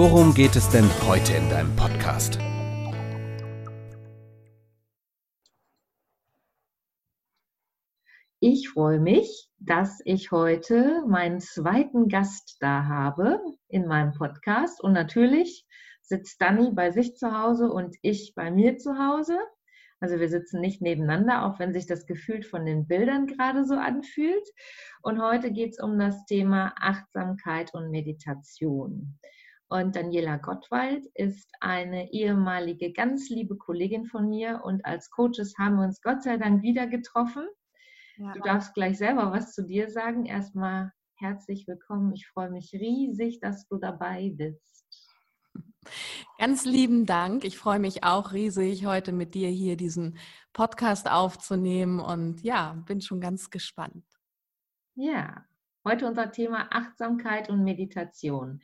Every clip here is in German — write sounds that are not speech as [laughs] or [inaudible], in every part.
worum geht es denn heute in deinem Podcast? Ich freue mich, dass ich heute meinen zweiten Gast da habe in meinem Podcast. Und natürlich sitzt Dani bei sich zu Hause und ich bei mir zu Hause. Also wir sitzen nicht nebeneinander, auch wenn sich das gefühlt von den Bildern gerade so anfühlt. Und heute geht es um das Thema Achtsamkeit und Meditation. Und Daniela Gottwald ist eine ehemalige ganz liebe Kollegin von mir und als Coaches haben wir uns Gott sei Dank wieder getroffen. Ja. Du darfst gleich selber was zu dir sagen. Erstmal herzlich willkommen. Ich freue mich riesig, dass du dabei bist. Ganz lieben Dank. Ich freue mich auch riesig, heute mit dir hier diesen Podcast aufzunehmen und ja, bin schon ganz gespannt. Ja, heute unser Thema Achtsamkeit und Meditation.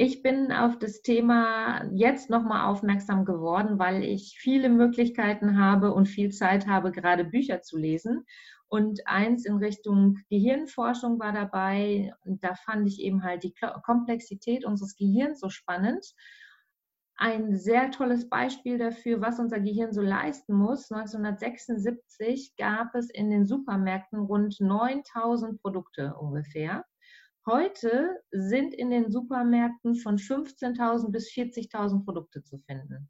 Ich bin auf das Thema jetzt nochmal aufmerksam geworden, weil ich viele Möglichkeiten habe und viel Zeit habe, gerade Bücher zu lesen. Und eins in Richtung Gehirnforschung war dabei. Da fand ich eben halt die Komplexität unseres Gehirns so spannend ein sehr tolles Beispiel dafür, was unser Gehirn so leisten muss. 1976 gab es in den Supermärkten rund 9000 Produkte ungefähr. Heute sind in den Supermärkten von 15.000 bis 40.000 Produkte zu finden.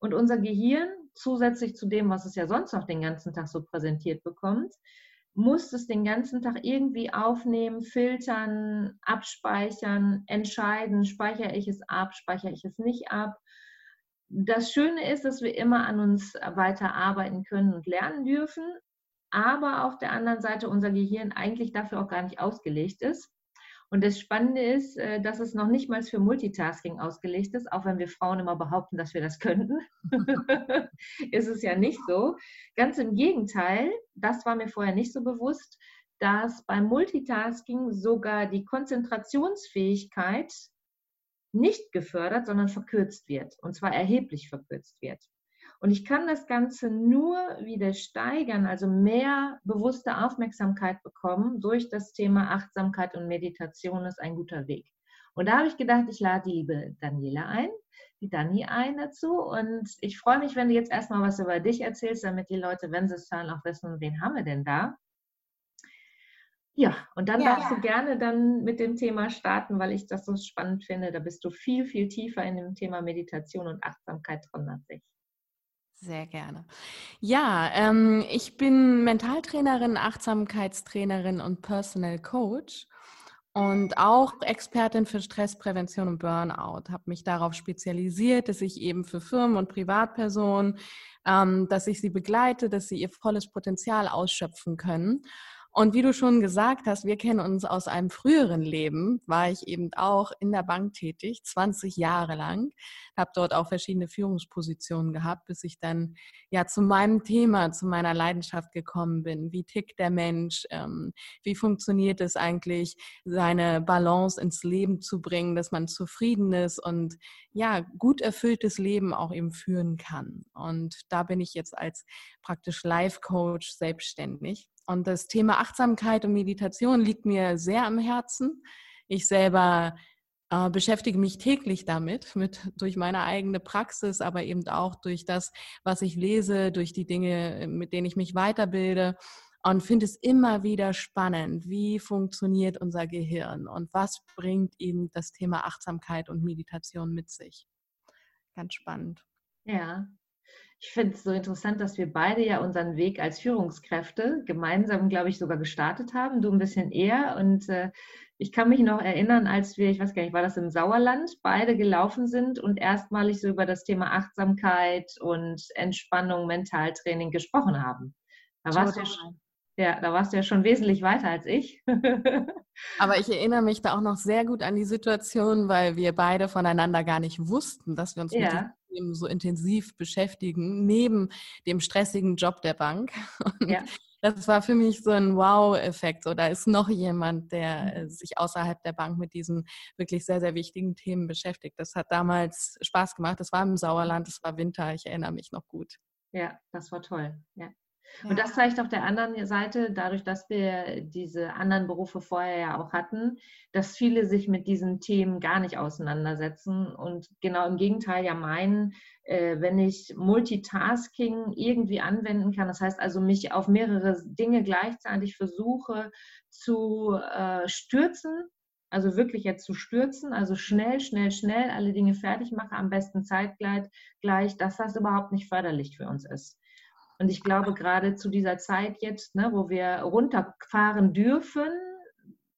Und unser Gehirn, zusätzlich zu dem, was es ja sonst noch den ganzen Tag so präsentiert bekommt, muss es den ganzen Tag irgendwie aufnehmen, filtern, abspeichern, entscheiden, speichere ich es ab, speichere ich es nicht ab. Das Schöne ist, dass wir immer an uns weiter arbeiten können und lernen dürfen, aber auf der anderen Seite unser Gehirn eigentlich dafür auch gar nicht ausgelegt ist. Und das Spannende ist, äh, dass es noch nicht mal für Multitasking ausgelegt ist, auch wenn wir Frauen immer behaupten, dass wir das könnten. [laughs] ist es ja nicht so. Ganz im Gegenteil, das war mir vorher nicht so bewusst, dass beim Multitasking sogar die Konzentrationsfähigkeit nicht gefördert, sondern verkürzt wird. Und zwar erheblich verkürzt wird. Und ich kann das Ganze nur wieder steigern, also mehr bewusste Aufmerksamkeit bekommen durch das Thema Achtsamkeit und Meditation ist ein guter Weg. Und da habe ich gedacht, ich lade die liebe Daniela ein, die Dani ein dazu. Und ich freue mich, wenn du jetzt erstmal was über dich erzählst, damit die Leute, wenn sie es hören, auch wissen, wen haben wir denn da. Ja, und dann ja. darfst du gerne dann mit dem Thema starten, weil ich das so spannend finde. Da bist du viel, viel tiefer in dem Thema Meditation und Achtsamkeit drin als ich. Sehr gerne. Ja, ähm, ich bin Mentaltrainerin, Achtsamkeitstrainerin und Personal Coach und auch Expertin für Stressprävention und Burnout. Habe mich darauf spezialisiert, dass ich eben für Firmen und Privatpersonen, ähm, dass ich sie begleite, dass sie ihr volles Potenzial ausschöpfen können. Und wie du schon gesagt hast, wir kennen uns aus einem früheren Leben, war ich eben auch in der Bank tätig, 20 Jahre lang, habe dort auch verschiedene Führungspositionen gehabt, bis ich dann ja zu meinem Thema, zu meiner Leidenschaft gekommen bin. Wie tickt der Mensch? Ähm, wie funktioniert es eigentlich, seine Balance ins Leben zu bringen, dass man zufrieden ist und ja, gut erfülltes Leben auch eben führen kann. Und da bin ich jetzt als praktisch Life Coach selbstständig. Und das Thema Achtsamkeit und Meditation liegt mir sehr am Herzen. Ich selber äh, beschäftige mich täglich damit, mit, durch meine eigene Praxis, aber eben auch durch das, was ich lese, durch die Dinge, mit denen ich mich weiterbilde und finde es immer wieder spannend, wie funktioniert unser Gehirn und was bringt ihm das Thema Achtsamkeit und Meditation mit sich. Ganz spannend. Ja, ich finde es so interessant, dass wir beide ja unseren Weg als Führungskräfte gemeinsam, glaube ich, sogar gestartet haben. Du ein bisschen eher. Und äh, ich kann mich noch erinnern, als wir, ich weiß gar nicht, war das im Sauerland, beide gelaufen sind und erstmalig so über das Thema Achtsamkeit und Entspannung, Mentaltraining gesprochen haben. Da warst du schon. Ja, da warst du ja schon wesentlich weiter als ich. [laughs] Aber ich erinnere mich da auch noch sehr gut an die Situation, weil wir beide voneinander gar nicht wussten, dass wir uns ja. mit diesem Themen so intensiv beschäftigen, neben dem stressigen Job der Bank. [laughs] Ja. Das war für mich so ein Wow-Effekt. So, da ist noch jemand, der mhm. äh, sich außerhalb der Bank mit diesen wirklich sehr, sehr wichtigen Themen beschäftigt. Das hat damals Spaß gemacht. Das war im Sauerland, es war Winter. Ich erinnere mich noch gut. Ja, das war toll. Ja. Und das zeigt auf der anderen Seite, dadurch, dass wir diese anderen Berufe vorher ja auch hatten, dass viele sich mit diesen Themen gar nicht auseinandersetzen und genau im Gegenteil ja meinen, äh, wenn ich Multitasking irgendwie anwenden kann, das heißt also mich auf mehrere Dinge gleichzeitig versuche zu äh, stürzen, also wirklich jetzt zu stürzen, also schnell, schnell, schnell alle Dinge fertig mache, am besten zeitgleich, gleich, dass das überhaupt nicht förderlich für uns ist. Und ich glaube, gerade zu dieser Zeit jetzt, ne, wo wir runterfahren dürfen,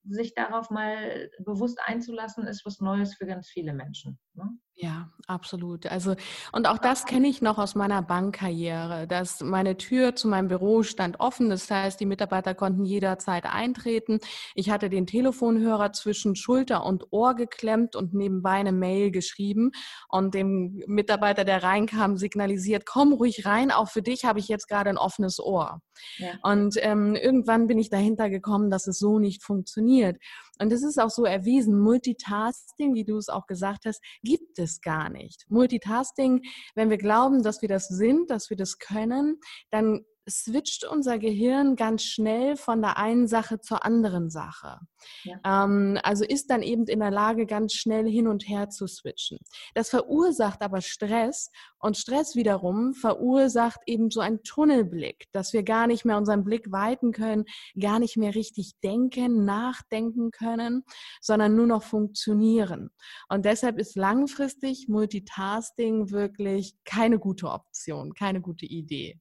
sich darauf mal bewusst einzulassen, ist was Neues für ganz viele Menschen. Ne? Ja, absolut. Also, und auch das kenne ich noch aus meiner Bankkarriere, dass meine Tür zu meinem Büro stand offen. Das heißt, die Mitarbeiter konnten jederzeit eintreten. Ich hatte den Telefonhörer zwischen Schulter und Ohr geklemmt und nebenbei eine Mail geschrieben und dem Mitarbeiter, der reinkam, signalisiert, komm ruhig rein, auch für dich habe ich jetzt gerade ein offenes Ohr. Ja. Und ähm, irgendwann bin ich dahinter gekommen, dass es so nicht funktioniert. Und es ist auch so erwiesen, Multitasking, wie du es auch gesagt hast, gibt es gar nicht. Multitasking, wenn wir glauben, dass wir das sind, dass wir das können, dann switcht unser Gehirn ganz schnell von der einen Sache zur anderen Sache. Ja. Ähm, also ist dann eben in der Lage, ganz schnell hin und her zu switchen. Das verursacht aber Stress und Stress wiederum verursacht eben so einen Tunnelblick, dass wir gar nicht mehr unseren Blick weiten können, gar nicht mehr richtig denken, nachdenken können, sondern nur noch funktionieren. Und deshalb ist langfristig Multitasking wirklich keine gute Option, keine gute Idee.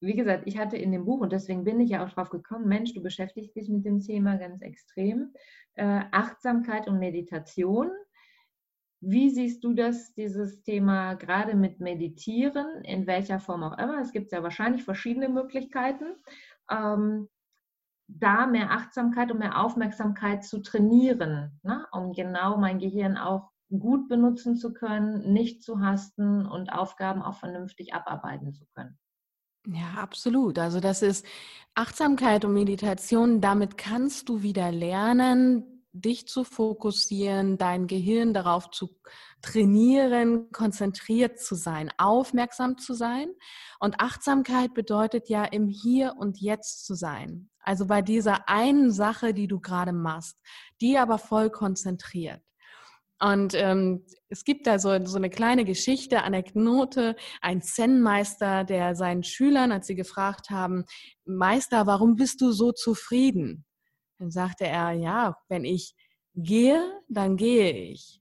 Wie gesagt, ich hatte in dem Buch, und deswegen bin ich ja auch drauf gekommen, Mensch, du beschäftigst dich mit dem Thema ganz extrem, äh, Achtsamkeit und Meditation. Wie siehst du das, dieses Thema gerade mit Meditieren, in welcher Form auch immer? Es gibt ja wahrscheinlich verschiedene Möglichkeiten, ähm, da mehr Achtsamkeit und mehr Aufmerksamkeit zu trainieren, ne? um genau mein Gehirn auch gut benutzen zu können, nicht zu hasten und Aufgaben auch vernünftig abarbeiten zu können. Ja, absolut. Also das ist Achtsamkeit und Meditation. Damit kannst du wieder lernen, dich zu fokussieren, dein Gehirn darauf zu trainieren, konzentriert zu sein, aufmerksam zu sein. Und Achtsamkeit bedeutet ja im Hier und Jetzt zu sein. Also bei dieser einen Sache, die du gerade machst, die aber voll konzentriert. Und ähm, es gibt da so, so eine kleine Geschichte, Anekdote, ein Zen-Meister, der seinen Schülern, als sie gefragt haben, Meister, warum bist du so zufrieden? Dann sagte er, ja, wenn ich gehe, dann gehe ich.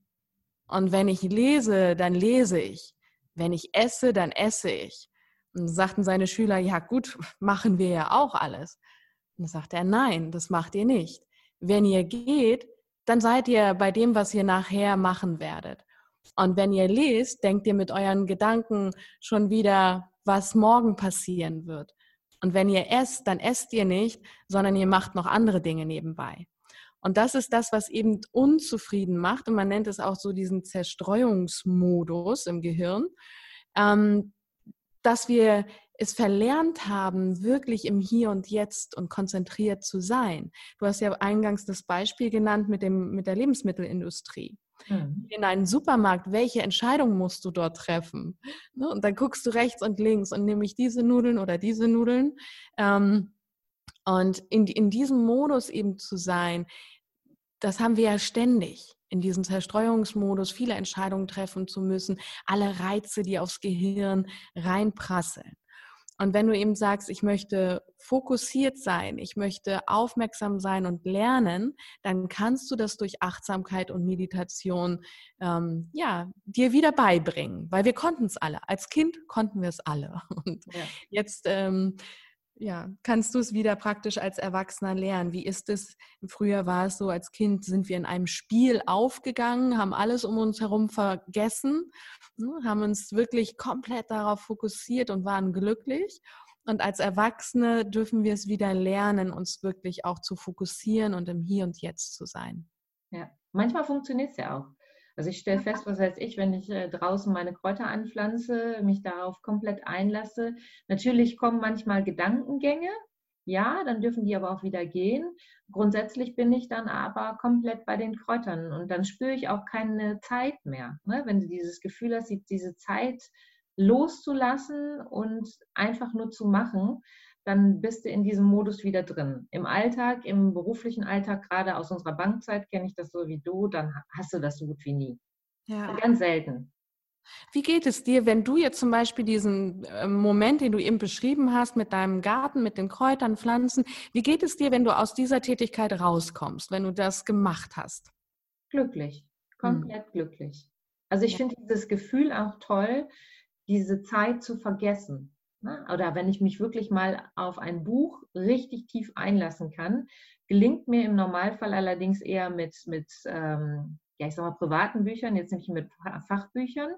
Und wenn ich lese, dann lese ich. Wenn ich esse, dann esse ich. Und sagten seine Schüler, ja gut, machen wir ja auch alles. Und dann sagte er, nein, das macht ihr nicht. Wenn ihr geht, dann seid ihr bei dem, was ihr nachher machen werdet. Und wenn ihr lest, denkt ihr mit euren Gedanken schon wieder, was morgen passieren wird. Und wenn ihr esst, dann esst ihr nicht, sondern ihr macht noch andere Dinge nebenbei. Und das ist das, was eben unzufrieden macht. Und man nennt es auch so diesen Zerstreuungsmodus im Gehirn, ähm, dass wir es verlernt haben, wirklich im Hier und Jetzt und konzentriert zu sein. Du hast ja eingangs das Beispiel genannt mit, dem, mit der Lebensmittelindustrie. Mhm. In einen Supermarkt, welche Entscheidung musst du dort treffen? Ne, und dann guckst du rechts und links und nehme ich diese Nudeln oder diese Nudeln. Ähm, und in, in diesem Modus eben zu sein, das haben wir ja ständig in diesem Zerstreuungsmodus viele Entscheidungen treffen zu müssen, alle Reize, die aufs Gehirn reinprasseln. Und wenn du eben sagst, ich möchte fokussiert sein, ich möchte aufmerksam sein und lernen, dann kannst du das durch Achtsamkeit und Meditation ähm, ja dir wieder beibringen, weil wir konnten es alle. Als Kind konnten wir es alle. [laughs] Und ja. jetzt ähm, ja, kannst du es wieder praktisch als Erwachsener lernen? Wie ist es? Früher war es so, als Kind sind wir in einem Spiel aufgegangen, haben alles um uns herum vergessen, ne, haben uns wirklich komplett darauf fokussiert und waren glücklich. Und als Erwachsene dürfen wir es wieder lernen, uns wirklich auch zu fokussieren und im Hier und Jetzt zu sein. Ja, manchmal funktioniert es ja auch. Also ich stelle fest, was weiß ich, wenn ich äh, draußen meine Kräuter anpflanze, mich darauf komplett einlasse. Natürlich kommen manchmal Gedankengänge, ja, dann dürfen die aber auch wieder gehen. Grundsätzlich bin ich dann aber komplett bei den Kräutern und dann spüre ich auch keine Zeit mehr. Ne? Wenn du dieses Gefühl hast, diese Zeit loszulassen und einfach nur zu machen, dann bist du in diesem Modus wieder drin. Im Alltag, im beruflichen Alltag, gerade aus unserer Bankzeit kenne ich das so wie du, dann hast du das so gut wie nie. Ja. Ganz selten. Wie geht es dir, wenn du jetzt zum Beispiel diesen ähm, Moment, den du eben beschrieben hast, mit deinem Garten, mit den Kräutern, Pflanzen, wie geht es dir, wenn du aus dieser Tätigkeit rauskommst, wenn du das gemacht hast? Glücklich, komplett hm. glücklich. Also ich ja. finde dieses Gefühl auch toll, diese Zeit zu vergessen. Ne? Oder wenn ich mich wirklich mal auf ein Buch richtig tief einlassen kann, gelingt mir im Normalfall allerdings eher mit, mit ähm, ja, ich sag mal, privaten Büchern, jetzt nicht mit Fachbüchern,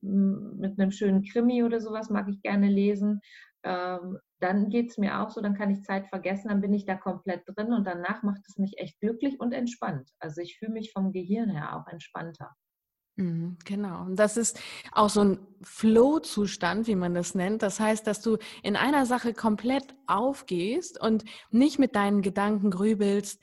mit einem schönen Krimi oder sowas mag ich gerne lesen. Ähm, dann geht es mir auch so, dann kann ich Zeit vergessen, dann bin ich da komplett drin und danach macht es mich echt glücklich und entspannt. Also ich fühle mich vom Gehirn her auch entspannter. Mhm, genau. Und das ist auch so ein Flow-Zustand, wie man das nennt. Das heißt, dass du in einer Sache komplett aufgehst und nicht mit deinen Gedanken grübelst,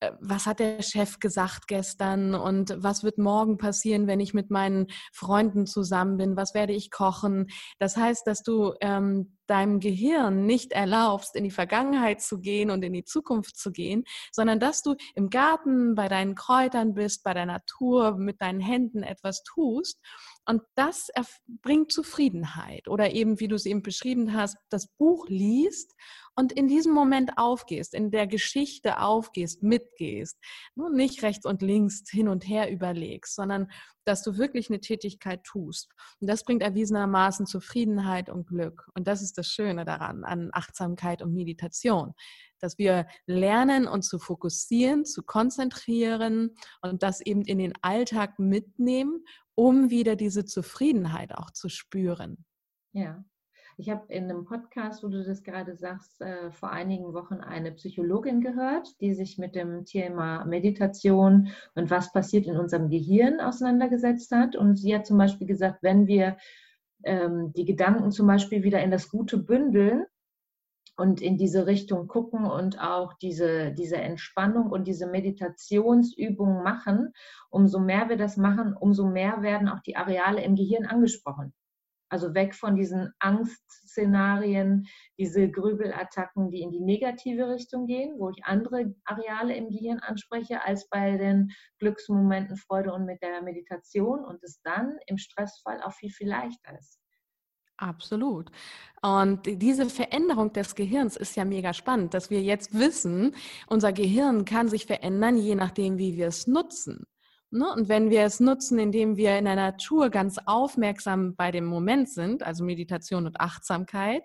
äh, was hat der Chef gesagt gestern und was wird morgen passieren, wenn ich mit meinen Freunden zusammen bin, was werde ich kochen. Das heißt, dass du ähm, deinem Gehirn nicht erlaubst, in die Vergangenheit zu gehen und in die Zukunft zu gehen, sondern dass du im Garten bei deinen Kräutern bist, bei der Natur, mit deinen Händen etwas tust. Und das bringt Zufriedenheit. Oder eben, wie du es eben beschrieben hast, das Buch liest und in diesem Moment aufgehst, in der Geschichte aufgehst, mitgehst, nur nicht rechts und links hin und her überlegst, sondern dass du wirklich eine Tätigkeit tust. Und das bringt erwiesenermaßen Zufriedenheit und Glück. Und das ist das Schöne daran, an Achtsamkeit und Meditation, dass wir lernen, uns zu fokussieren, zu konzentrieren und das eben in den Alltag mitnehmen, um wieder diese Zufriedenheit auch zu spüren. Ja, ich habe in einem Podcast, wo du das gerade sagst, äh, vor einigen Wochen eine Psychologin gehört, die sich mit dem Thema Meditation und was passiert in unserem Gehirn auseinandergesetzt hat. Und sie hat zum Beispiel gesagt, wenn wir ähm, die Gedanken zum Beispiel wieder in das Gute bündeln, und in diese Richtung gucken und auch diese, diese Entspannung und diese Meditationsübungen machen, umso mehr wir das machen, umso mehr werden auch die Areale im Gehirn angesprochen. Also weg von diesen Angstszenarien, diese Grübelattacken, die in die negative Richtung gehen, wo ich andere Areale im Gehirn anspreche, als bei den Glücksmomenten Freude und mit der Meditation und es dann im Stressfall auch viel, viel leichter ist. Absolut. Und diese Veränderung des Gehirns ist ja mega spannend, dass wir jetzt wissen, unser Gehirn kann sich verändern, je nachdem, wie wir es nutzen. Ne? Und wenn wir es nutzen, indem wir in der Natur ganz aufmerksam bei dem Moment sind, also Meditation und Achtsamkeit,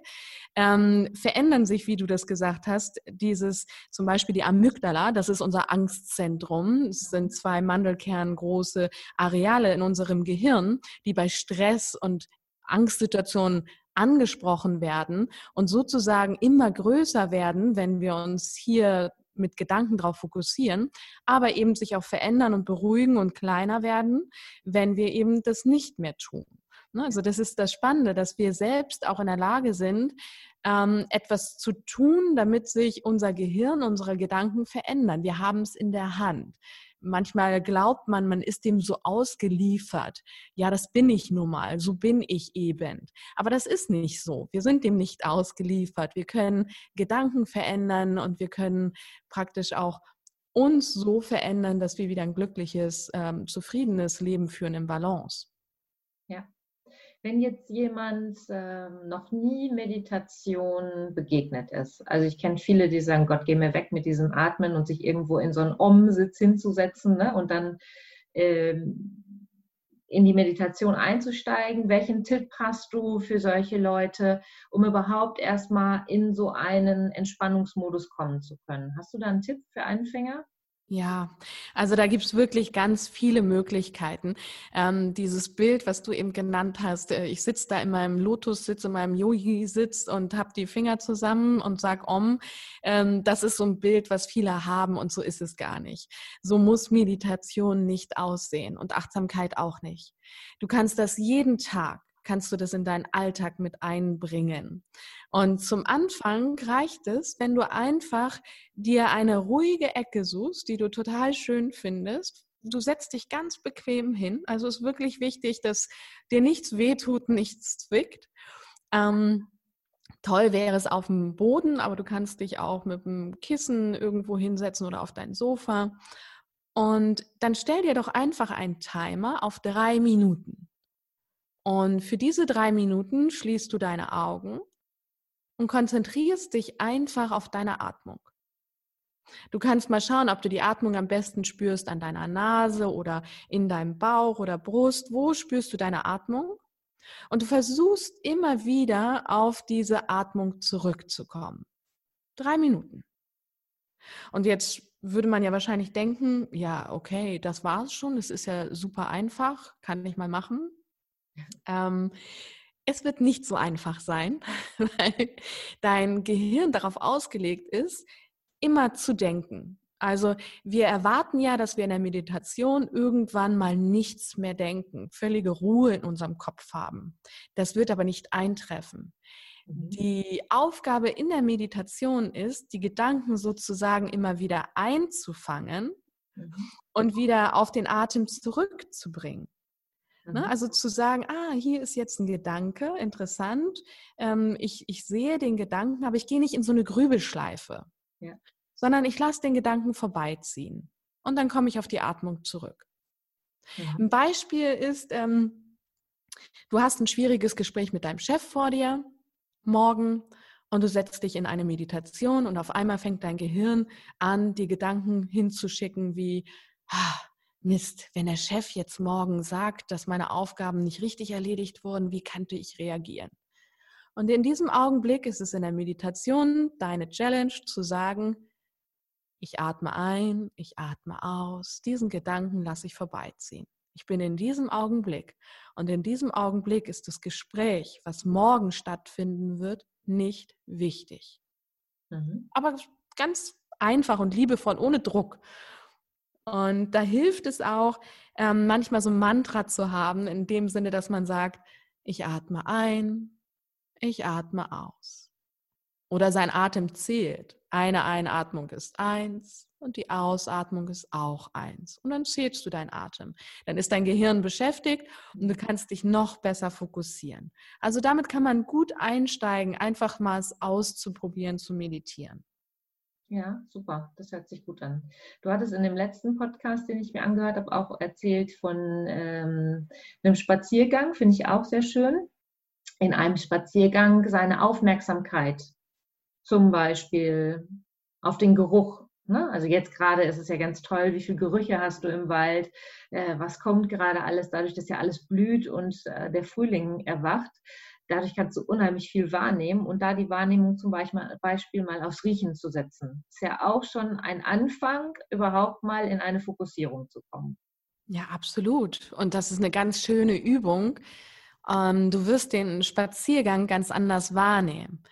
ähm, verändern sich, wie du das gesagt hast, dieses zum Beispiel die Amygdala, das ist unser Angstzentrum. Es sind zwei mandelkerngroße Areale in unserem Gehirn, die bei Stress und Angstsituationen angesprochen werden und sozusagen immer größer werden, wenn wir uns hier mit Gedanken darauf fokussieren, aber eben sich auch verändern und beruhigen und kleiner werden, wenn wir eben das nicht mehr tun. Ne, also das ist das Spannende, dass wir selbst auch in der Lage sind, ähm, etwas zu tun, damit sich unser Gehirn, unsere Gedanken verändern. Wir haben es in der Hand. Manchmal glaubt man, man ist dem so ausgeliefert. Ja, das bin ich nun mal, so bin ich eben. Aber das ist nicht so. Wir sind dem nicht ausgeliefert. Wir können Gedanken verändern und wir können praktisch auch uns so verändern, dass wir wieder ein glückliches, ähm, zufriedenes Leben führen im Balance. Ja, wenn jetzt jemand ähm, noch nie Meditation begegnet ist. Also ich kenne viele, die sagen, Gott, geh mir weg mit diesem Atmen und sich irgendwo in so einen Om-Sitz hinzusetzen ne? und dann ähm, in die Meditation einzusteigen. Welchen Tipp hast du für solche Leute, um überhaupt erstmal in so einen Entspannungsmodus kommen zu können? Hast du da einen Tipp für Anfänger? Ja, also da gibt es wirklich ganz viele Möglichkeiten. Ähm, dieses Bild, was du eben genannt hast, äh, ich sitze da in meinem Lotus-Sitz, in meinem Yogi-Sitz und habe die Finger zusammen und sag Om, ähm, das ist so ein Bild, was viele haben und so ist es gar nicht. So muss Meditation nicht aussehen und Achtsamkeit auch nicht. Du kannst das jeden Tag kannst du das in deinen Alltag mit einbringen. Und zum Anfang reicht es, wenn du einfach dir eine ruhige Ecke suchst, die du total schön findest. Du setzt dich ganz bequem hin. Also ist wirklich wichtig, dass dir nichts wehtut, nichts zwickt. Ähm, toll wäre es auf dem Boden, aber du kannst dich auch mit dem Kissen irgendwo hinsetzen oder auf dein Sofa. Und dann stell dir doch einfach einen Timer auf drei Minuten. Und für diese drei Minuten schließt du deine Augen und konzentrierst dich einfach auf deine Atmung. Du kannst mal schauen, ob du die Atmung am besten spürst an deiner Nase oder in deinem Bauch oder Brust. Wo spürst du deine Atmung? Und du versuchst immer wieder auf diese Atmung zurückzukommen. Drei Minuten. Und jetzt würde man ja wahrscheinlich denken, ja, okay, das war's schon, es ist ja super einfach, kann ich mal machen. Ähm, es wird nicht so einfach sein, [laughs] weil dein Gehirn darauf ausgelegt ist, immer zu denken. Also wir erwarten ja, dass wir in der Meditation irgendwann mal nichts mehr denken, völlige Ruhe in unserem Kopf haben. Das wird aber nicht eintreffen. Mhm. Die Aufgabe in der Meditation ist, die Gedanken sozusagen immer wieder einzufangen mhm. und wieder auf den Atem zurückzubringen. Ne? Mhm. Also zu sagen, ah, hier ist jetzt ein Gedanke, interessant. Ähm, ich, ich sehe den Gedanken, aber ich gehe nicht in so eine Grübelschleife, ja. sondern ich lasse den Gedanken vorbeiziehen. Und dann komme ich auf die Atmung zurück. Ja. Ein Beispiel ist, ähm, du hast ein schwieriges Gespräch mit deinem Chef vor dir morgen und du setzt dich in eine Meditation und auf einmal fängt dein Gehirn an, die Gedanken hinzuschicken wie, ah, Mist, wenn der Chef jetzt morgen sagt, dass meine Aufgaben nicht richtig erledigt wurden, wie könnte ich reagieren? Und in diesem Augenblick ist es in der Meditation deine Challenge zu sagen, ich atme ein, ich atme aus, diesen Gedanken lasse ich vorbeiziehen. Ich bin in diesem Augenblick und in diesem Augenblick ist das Gespräch, was morgen stattfinden wird, nicht wichtig. Mhm. Aber ganz einfach und liebevoll, ohne Druck. Und da hilft es auch, ähm, manchmal so ein Mantra zu haben, in dem Sinne, dass man sagt, ich atme ein, ich atme aus. Oder sein Atem zählt. Eine Einatmung ist eins und die Ausatmung ist auch eins. Und dann zählst du deinen Atem. Dann ist dein Gehirn beschäftigt und du kannst dich noch besser fokussieren. Also damit kann man gut einsteigen, einfach mal es auszuprobieren, zu meditieren. Ja, super. Das hört sich gut an. Du hattest in dem letzten Podcast, den ich mir angehört habe, auch erzählt von ähm, einem Spaziergang, finde ich auch sehr schön. In einem Spaziergang seine Aufmerksamkeit zum Beispiel auf den Geruch. Ne? Also jetzt gerade ist es ja ganz toll, wie viele Gerüche hast du im Wald, äh, was kommt gerade alles, dadurch, dass ja alles blüht und äh, der Frühling erwacht Dadurch kannst du unheimlich viel wahrnehmen und da die Wahrnehmung zum Beispiel mal aufs Riechen zu setzen. Ist ja auch schon ein Anfang, überhaupt mal in eine Fokussierung zu kommen. Ja, absolut. Und das ist eine ganz schöne Übung. Ähm, du wirst den Spaziergang ganz anders wahrnehmen.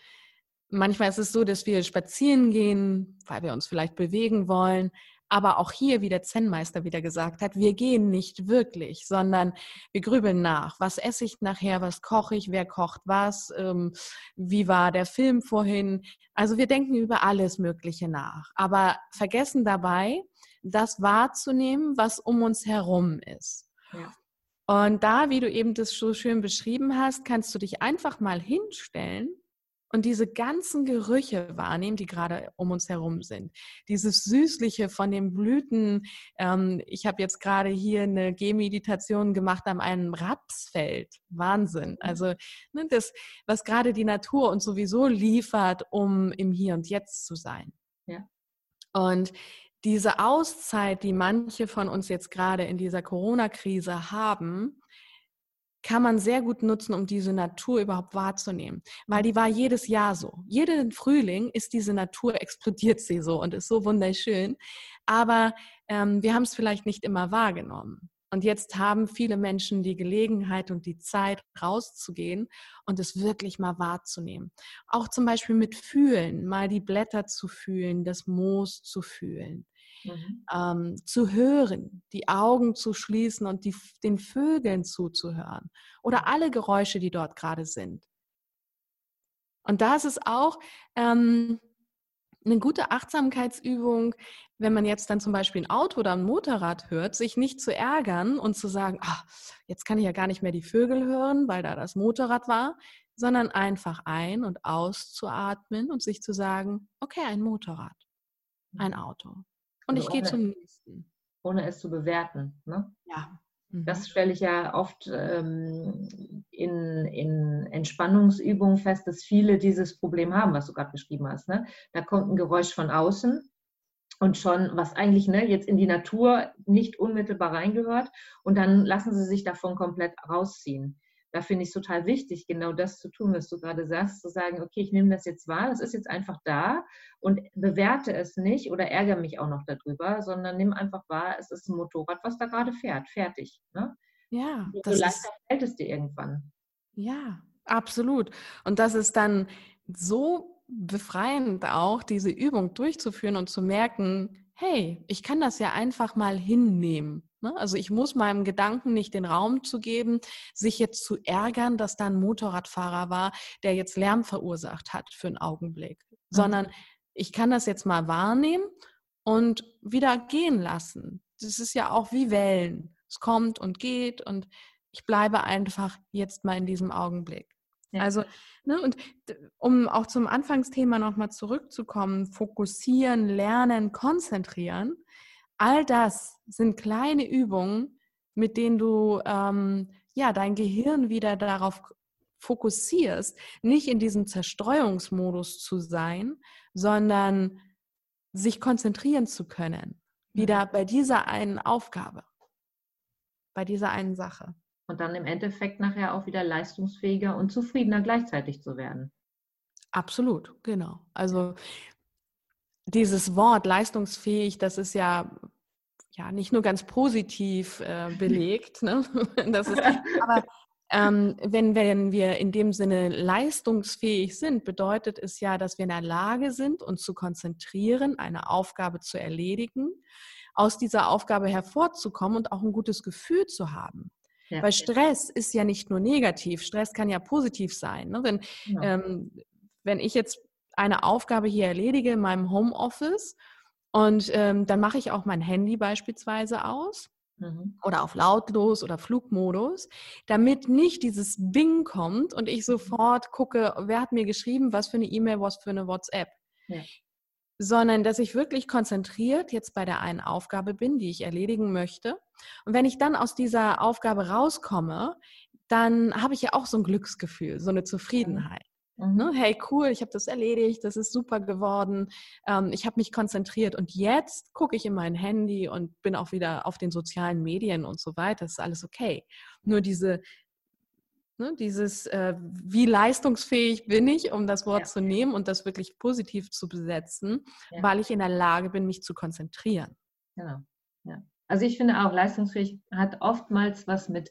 Manchmal ist es so, dass wir spazieren gehen, weil wir uns vielleicht bewegen wollen, aber auch hier, wie der Zen-Meister wieder gesagt hat, wir gehen nicht wirklich, sondern wir grübeln nach. Was esse ich nachher? Was koche ich? Wer kocht was? Ähm, wie war der Film vorhin? Also wir denken über alles Mögliche nach, aber vergessen dabei, das wahrzunehmen, was um uns herum ist. Ja. Und da, wie du eben das so schön beschrieben hast, kannst du dich einfach mal hinstellen und diese ganzen Gerüche wahrnehmen, die gerade um uns herum sind. Dieses Süßliche von den Blüten. Ähm, ich habe jetzt gerade hier eine Gehmeditation gemacht an einem Rapsfeld. Wahnsinn. Mhm. Also ne, das, was gerade die Natur uns sowieso liefert, um im Hier und Jetzt zu sein. Ja. Und diese Auszeit, die manche von uns jetzt gerade in dieser Corona-Krise haben, kann man sehr gut nutzen, um diese Natur überhaupt wahrzunehmen. Weil die war jedes Jahr so. Jeden Frühling ist diese Natur, explodiert sie so und ist so wunderschön. Aber ähm, wir haben es vielleicht nicht immer wahrgenommen. Und jetzt haben viele Menschen die Gelegenheit und die Zeit, rauszugehen und es wirklich mal wahrzunehmen. Auch zum Beispiel mit Fühlen, mal die Blätter zu fühlen, das Moos zu fühlen. Mhm. Ähm, zu hören, die Augen zu schließen und die, den Vögeln zuzuhören oder alle Geräusche, die dort gerade sind. Und da ist es auch ähm, eine gute Achtsamkeitsübung, wenn man jetzt dann zum Beispiel ein Auto oder ein Motorrad hört, sich nicht zu ärgern und zu sagen, ach, jetzt kann ich ja gar nicht mehr die Vögel hören, weil da das Motorrad war, sondern einfach ein- und auszuatmen und sich zu sagen, okay, ein Motorrad, ein mhm. Auto. Und also ich gehe zum nächsten. Ohne es zu bewerten. Ne? Ja. Mhm. Das stelle ich ja oft ähm, in, in Entspannungsübungen fest, dass viele dieses Problem haben, was du gerade beschrieben hast. Ne? Da kommt ein Geräusch von außen und schon, was eigentlich ne, jetzt in die Natur nicht unmittelbar reingehört und dann lassen sie sich davon komplett rausziehen da finde ich es total wichtig, genau das zu tun, was du gerade sagst, zu sagen, okay, ich nehme das jetzt wahr, es ist jetzt einfach da und bewerte es nicht oder ärgere mich auch noch darüber, sondern nimm einfach wahr, es ist ein Motorrad, was da gerade fährt, fertig. Ne? Ja, das so leichter fällt es dir irgendwann. Ja, absolut. Und das ist dann so befreiend auch, diese Übung durchzuführen und zu merken, hey, ich kann das ja einfach mal hinnehmen. Ne? Also ich muss meinem Gedanken nicht den Raum zu geben, sich jetzt zu ärgern, dass da ein Motorradfahrer war, der jetzt Lärm verursacht hat für einen Augenblick, mhm. sondern ich kann das jetzt mal wahrnehmen und wieder gehen lassen. Das ist ja auch wie Wellen. Es kommt und geht und ich bleibe einfach jetzt mal in diesem Augenblick. Ja. Also, ne, und um auch zum Anfangsthema nochmal zurückzukommen, fokussieren, lernen, konzentrieren, all das sind kleine Übungen, mit denen du ähm, ja dein Gehirn wieder darauf fokussierst, nicht in diesem Zerstreuungsmodus zu sein, sondern sich konzentrieren zu können. Wieder bei dieser einen Aufgabe, bei dieser einen Sache und dann im Endeffekt nachher auch wieder leistungsfähiger und zufriedener gleichzeitig zu werden. Absolut, genau. Also dieses Wort leistungsfähig, das ist ja ja nicht nur ganz positiv äh, [laughs] belegt, ne? [laughs] das ist, aber [laughs] ähm, wenn, wenn wir in dem Sinne leistungsfähig sind, bedeutet es ja, dass wir in der Lage sind, uns zu konzentrieren, eine Aufgabe zu erledigen, aus dieser Aufgabe hervorzukommen und auch ein gutes Gefühl zu haben. Ja. Weil Stress ist ja nicht nur negativ, Stress kann ja positiv sein. Ne? Wenn, ja. ähm, wenn ich jetzt eine Aufgabe hier erledige in meinem Homeoffice und ähm, dann mache ich auch mein Handy beispielsweise aus mhm. oder auf lautlos oder Flugmodus, damit nicht dieses Bing kommt und ich mhm. sofort gucke, wer hat mir geschrieben, was für eine E-Mail, was für eine WhatsApp. Ja sondern dass ich wirklich konzentriert jetzt bei der einen Aufgabe bin, die ich erledigen möchte. Und wenn ich dann aus dieser Aufgabe rauskomme, dann habe ich ja auch so ein Glücksgefühl, so eine Zufriedenheit. Mhm. Ne? Hey, cool, ich habe das erledigt, das ist super geworden, ähm, ich habe mich konzentriert und jetzt gucke ich in mein Handy und bin auch wieder auf den sozialen Medien und so weiter, das ist alles okay. Nur diese Ne, dieses, äh, wie leistungsfähig bin ich, um das Wort ja. zu nehmen und das wirklich positiv zu besetzen, ja. weil ich in der Lage bin, mich zu konzentrieren. Genau. Ja. Also ich finde auch, leistungsfähig hat oftmals was mit,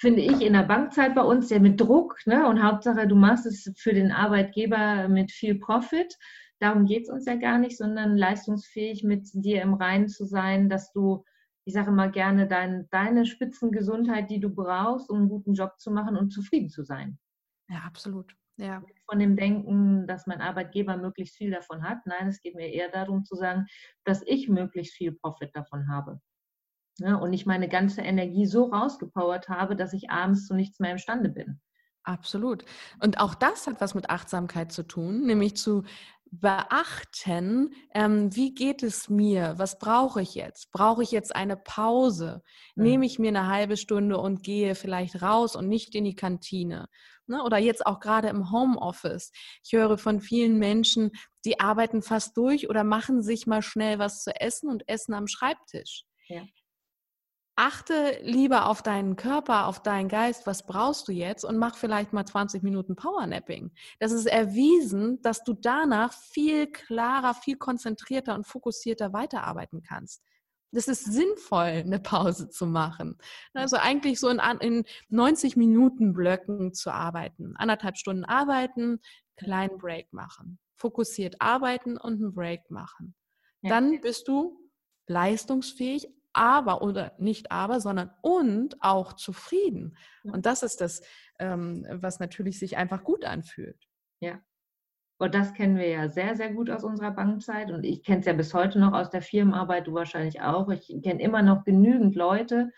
finde ich, in der Bankzeit bei uns ja mit Druck. Ne? Und Hauptsache, du machst es für den Arbeitgeber mit viel Profit. Darum geht es uns ja gar nicht, sondern leistungsfähig mit dir im Reinen zu sein, dass du ich sage mal gerne, dein, deine Spitzengesundheit, die du brauchst, um einen guten Job zu machen und zufrieden zu sein. Ja, absolut. Ja. Von dem Denken, dass mein Arbeitgeber möglichst viel davon hat. Nein, es geht mir eher darum zu sagen, dass ich möglichst viel Profit davon habe. Ja, und ich meine ganze Energie so rausgepowert habe, dass ich abends zu nichts mehr imstande bin. Absolut. Und auch das hat was mit Achtsamkeit zu tun, nämlich zu beachten, ähm, wie geht es mir? Was brauche ich jetzt? Brauche ich jetzt eine Pause? Mhm. Nehme ich mir eine halbe Stunde und gehe vielleicht raus und nicht in die Kantine? Ne? Oder jetzt auch gerade im Homeoffice. Ich höre von vielen Menschen, die arbeiten fast durch oder machen sich mal schnell was zu essen und essen am Schreibtisch. Ja. Achte lieber auf deinen Körper, auf deinen Geist, was brauchst du jetzt und mach vielleicht mal 20 Minuten Powernapping. Das ist erwiesen, dass du danach viel klarer, viel konzentrierter und fokussierter weiterarbeiten kannst. Das ist sinnvoll, eine Pause zu machen. Also eigentlich so in, in 90 Minuten Blöcken zu arbeiten. Anderthalb Stunden arbeiten, kleinen Break machen. Fokussiert arbeiten und einen Break machen. Dann bist du leistungsfähig, aber oder nicht aber, sondern und auch zufrieden. Und das ist das, ähm, was natürlich sich einfach gut anfühlt. Ja. Und das kennen wir ja sehr, sehr gut aus unserer Bankzeit. Und ich kenne es ja bis heute noch aus der Firmenarbeit, du wahrscheinlich auch. Ich kenne immer noch genügend Leute.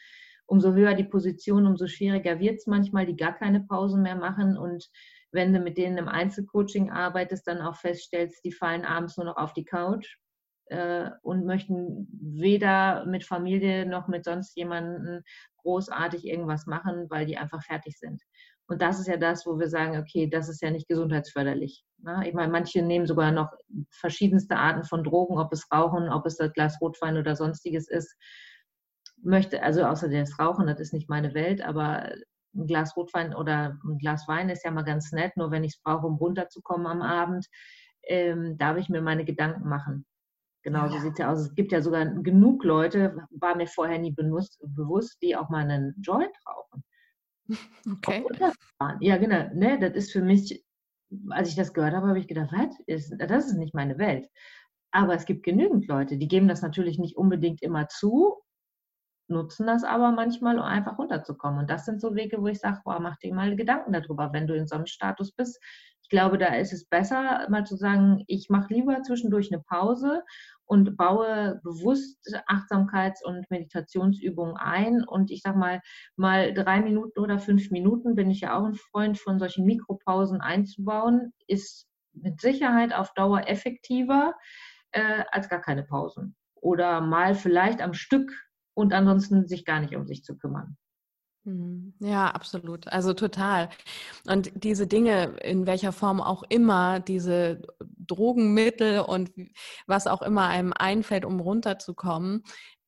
Umso höher die Position, umso schwieriger wird es manchmal, die gar keine Pausen mehr machen. Und wenn du mit denen im Einzelcoaching arbeitest, dann auch feststellst, die fallen abends nur noch auf die Couch äh, und möchten weder mit Familie noch mit sonst jemandem großartig irgendwas machen, weil die einfach fertig sind. Und das ist ja das, wo wir sagen, okay, das ist ja nicht gesundheitsförderlich. Ne? Ich meine, manche nehmen sogar noch verschiedenste Arten von Drogen, ob es Rauchen, ob es das Glas Rotwein oder sonstiges ist. Möchte, also außer das Rauchen, das ist nicht meine Welt, aber ein Glas Rotwein oder ein Glas Wein ist ja mal ganz nett, nur wenn ich es brauche, um runterzukommen am Abend, ähm, darf ich mir meine Gedanken machen. Genau, so sieht es ja aus. Es gibt ja sogar genug Leute, war mir vorher nie benutzt, bewusst, die auch mal einen Joint rauchen. [laughs] Okay. Ja, genau. Ne, das ist für mich, als ich das gehört habe, habe ich gedacht, was? das ist nicht meine Welt. Aber es gibt genügend Leute, die geben das natürlich nicht unbedingt immer zu, nutzen das aber manchmal, um einfach runterzukommen. Und das sind so Wege, wo ich sage, boah, mach dir mal Gedanken darüber, wenn du in so einem Status bist. Ich glaube, da ist es besser, mal zu sagen, ich mache lieber zwischendurch eine Pause und baue bewusst Achtsamkeits- und Meditationsübungen ein. Und ich sage mal, mal drei Minuten oder fünf Minuten bin ich ja auch ein Freund von solchen Mikropausen einzubauen, ist mit Sicherheit auf Dauer effektiver äh, als gar keine Pausen. Oder mal vielleicht am Stück und ansonsten sich gar nicht um sich zu kümmern. Mhm. Ja, absolut. Also total. Und diese Dinge, in welcher Form auch immer, diese Drogenmittel und was auch immer einem einfällt, um runterzukommen,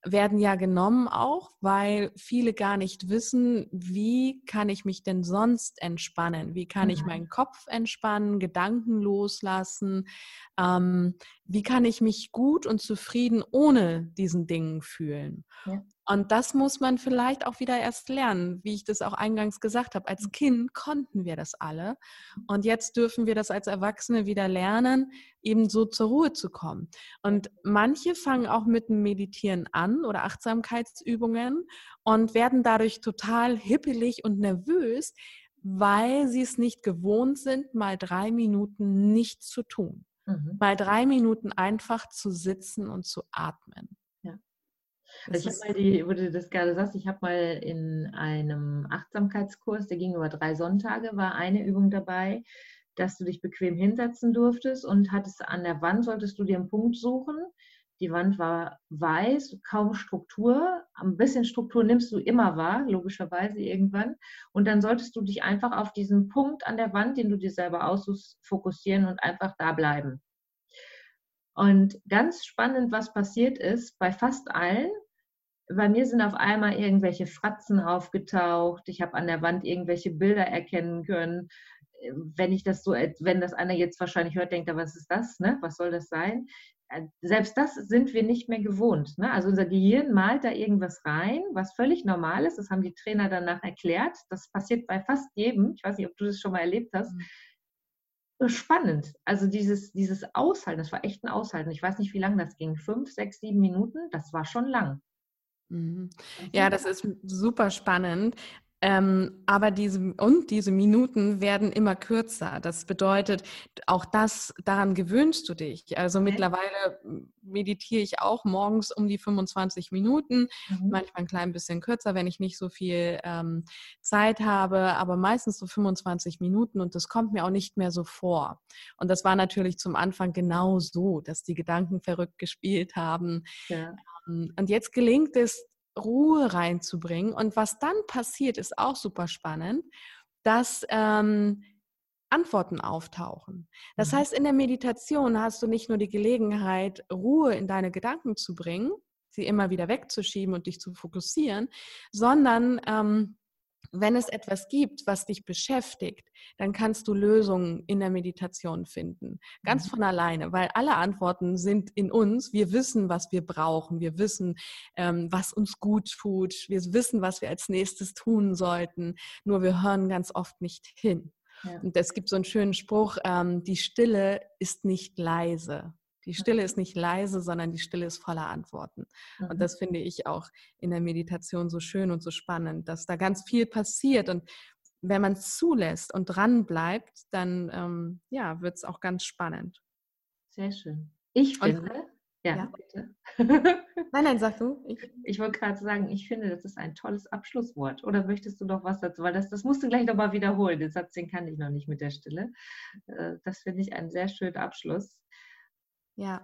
werden ja genommen auch, weil viele gar nicht wissen, wie kann ich mich denn sonst entspannen? Wie kann ich mhm. meinen Kopf entspannen, Gedanken loslassen? Ähm, wie kann ich mich gut und zufrieden ohne diesen Dingen fühlen? Ja. Und das muss man vielleicht auch wieder erst lernen, wie ich das auch eingangs gesagt habe. Als. Kind konnten wir das alle. Und jetzt dürfen wir das als Erwachsene wieder lernen, eben so zur Ruhe zu kommen. Und manche fangen auch mit dem Meditieren an oder Achtsamkeitsübungen und werden dadurch total hippelig und nervös, weil sie es nicht gewohnt sind, mal drei Minuten nichts zu tun. Mhm. Mal drei Minuten einfach zu sitzen und zu atmen. Also ich habe mal die, wo du das gerade sagst, ich habe mal in einem Achtsamkeitskurs, der ging über drei Sonntage, war eine Übung dabei, dass du dich bequem hinsetzen durftest und hattest an der Wand, solltest du dir einen Punkt suchen. Die Wand war weiß, kaum Struktur. Ein bisschen Struktur nimmst du immer wahr, logischerweise irgendwann. Und dann solltest du dich einfach auf diesen Punkt an der Wand, den du dir selber aussuchst, fokussieren und einfach da bleiben. Und ganz spannend, was passiert ist, bei fast allen bei mir sind auf einmal irgendwelche Fratzen aufgetaucht. Ich habe an der Wand irgendwelche Bilder erkennen können. Wenn ich das so, wenn das einer jetzt wahrscheinlich hört, denkt er, was ist das? Ne? Was soll das sein? Äh, selbst das sind wir nicht mehr gewohnt. Ne? Also unser Gehirn malt da irgendwas rein, was völlig normal ist. Das haben die Trainer danach erklärt. Das passiert bei fast jedem. Ich weiß nicht, ob du das schon mal erlebt hast. Mhm. Spannend. Also dieses, dieses Aushalten, das war echt ein Aushalten. Ich weiß nicht, wie lange das ging. Fünf, sechs, sieben Minuten. Das war schon lang. Mhm. Ja, das ist super spannend. Ähm, aber diese und diese Minuten werden immer kürzer. Das bedeutet, auch das, daran gewöhnst du dich. Also okay. mittlerweile meditiere ich auch morgens um die 25 Minuten, mhm. manchmal ein klein bisschen kürzer, wenn ich nicht so viel ähm, Zeit habe, aber meistens so 25 Minuten und das kommt mir auch nicht mehr so vor. Und das war natürlich zum Anfang genau so, dass die Gedanken verrückt gespielt haben. Ja. Ähm, und jetzt gelingt es, Ruhe reinzubringen. Und was dann passiert, ist auch super spannend, dass ähm, Antworten auftauchen. Das mhm. heißt, in der Meditation hast du nicht nur die Gelegenheit, Ruhe in deine Gedanken zu bringen, sie immer wieder wegzuschieben und dich zu fokussieren, sondern ähm, wenn es etwas gibt, was dich beschäftigt, dann kannst du Lösungen in der Meditation finden. Ganz mhm. von alleine, weil alle Antworten sind in uns. Wir wissen, was wir brauchen. Wir wissen, ähm, was uns gut tut. Wir wissen, was wir als nächstes tun sollten. Nur wir hören ganz oft nicht hin. Ja. Und es gibt so einen schönen Spruch, ähm, die Stille ist nicht leise. Die Stille ist nicht leise, sondern die Stille ist voller Antworten. Mhm. Und das finde ich auch in der Meditation so schön und so spannend, dass da ganz viel passiert. Und wenn man es zulässt und dran bleibt, dann ähm, ja, wird es auch ganz spannend. Sehr schön. Ich finde, und, ja, ja, bitte. [laughs] Nein, nein, sag du. Ich, ich wollte gerade sagen, ich finde, das ist ein tolles Abschlusswort. Oder möchtest du noch was dazu? Weil das, das musst du gleich nochmal wiederholen. Den Satz, den kann ich noch nicht mit der Stille. Äh, das finde ich einen sehr schönen Abschluss. Ja.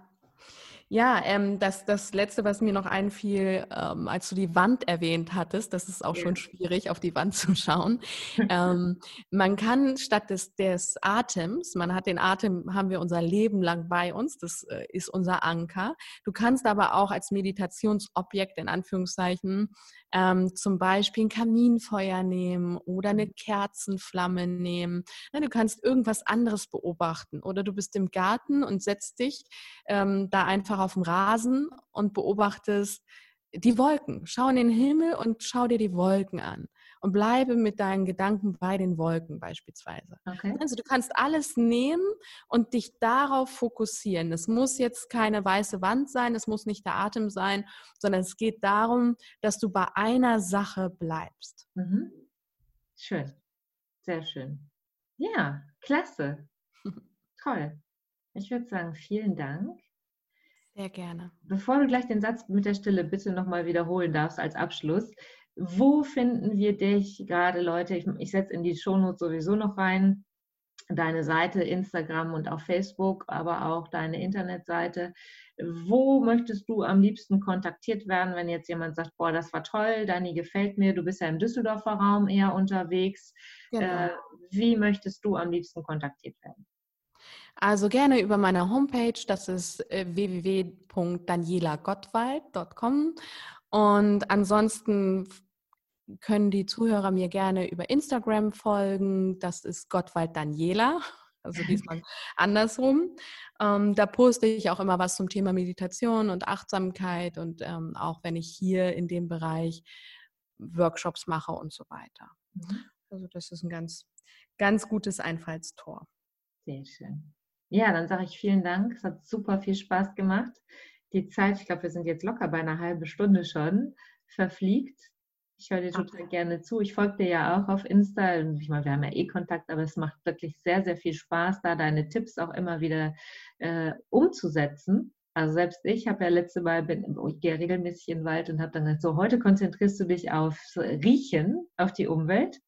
Ja, ähm, das, das Letzte, was mir noch einfiel, ähm, als du die Wand erwähnt hattest, das ist auch ja. schon schwierig, auf die Wand zu schauen. ähm, man kann statt des, des Atems, man hat den Atem, haben wir unser Leben lang bei uns, das äh, ist unser Anker. Du kannst aber auch als Meditationsobjekt in Anführungszeichen ähm, zum Beispiel ein Kaminfeuer nehmen oder eine. Kerzenflamme nehmen. Ja, du kannst irgendwas anderes beobachten oder du bist im Garten und setzt dich ähm, da einfach auf den Rasen und beobachtest die Wolken. Schau in den Himmel und schau dir die Wolken an und bleibe mit deinen Gedanken bei den Wolken beispielsweise. Okay. Also du kannst alles nehmen und dich darauf fokussieren. Es muss jetzt keine weiße Wand sein, es muss nicht der Atem sein, sondern es geht darum, dass du bei einer Sache bleibst. Mhm. Schön, sehr schön. Ja, klasse. [laughs] Toll. Ich würde sagen, vielen Dank. Sehr gerne. Bevor du gleich den Satz mit der Stille bitte nochmal wiederholen darfst als Abschluss, wo finden wir dich gerade, Leute? Ich, ich setze in die Shownotes sowieso noch rein deine Seite, Instagram und auch Facebook, aber auch deine Internetseite. Wo möchtest du am liebsten kontaktiert werden, wenn jetzt jemand sagt, boah, das war toll, Dani gefällt mir, du bist ja im Düsseldorfer Raum eher unterwegs. Genau. Äh, wie möchtest du am liebsten kontaktiert werden? Also gerne über meine Homepage, das ist äh, www.danielagottwald.com und ansonsten können die Zuhörer mir gerne über Instagram folgen. Das ist Gottwald Daniela, [laughs] also diesmal andersrum. Ähm, da poste ich auch immer was zum Thema Meditation und Achtsamkeit und ähm, auch wenn ich hier in dem Bereich Workshops mache und so weiter. Mhm. Also das ist ein ganz, ganz gutes Einfallstor. Sehr schön. Ja, dann sage ich vielen Dank. Es hat super viel Spaß gemacht die Zeit, ich glaube, wir sind jetzt locker bei einer halben Stunde schon, verfliegt. Ich höre dir total gerne zu. Ich folge dir ja auch auf Insta. Ich meine, wir haben ja eh Kontakt, aber es macht wirklich sehr, sehr viel Spaß, da deine Tipps auch immer wieder äh, umzusetzen. Also selbst ich habe ja letzte Mal, bin, ich gehe regelmäßig in den Wald und habe dann gesagt, so heute konzentrierst du dich auf Riechen, auf die Umwelt.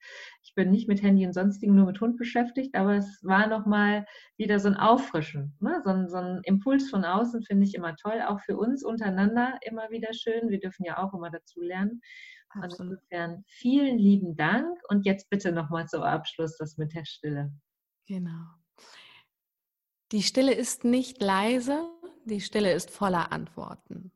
Ich bin nicht mit Handy und sonstigen, nur mit Hund beschäftigt, aber es war nochmal wieder so ein Auffrischen. Ne? So, ein, so ein Impuls von außen finde ich immer toll, auch für uns untereinander immer wieder schön. Wir dürfen ja auch immer dazu lernen. Absolut. insofern vielen lieben Dank und jetzt bitte nochmal zum Abschluss das mit der Stille. Genau. Die Stille ist nicht leise, die Stille ist voller Antworten.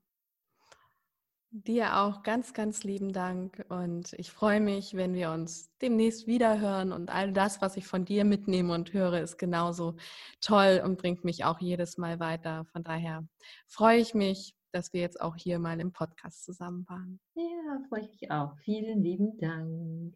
Dir auch ganz, ganz lieben Dank und ich freue mich, wenn wir uns demnächst wieder hören und all das, was ich von dir mitnehme und höre, ist genauso toll und bringt mich auch jedes Mal weiter. Von daher freue ich mich, dass wir jetzt auch hier mal im Podcast zusammen waren. Ja, freue ich mich auch. Vielen lieben Dank.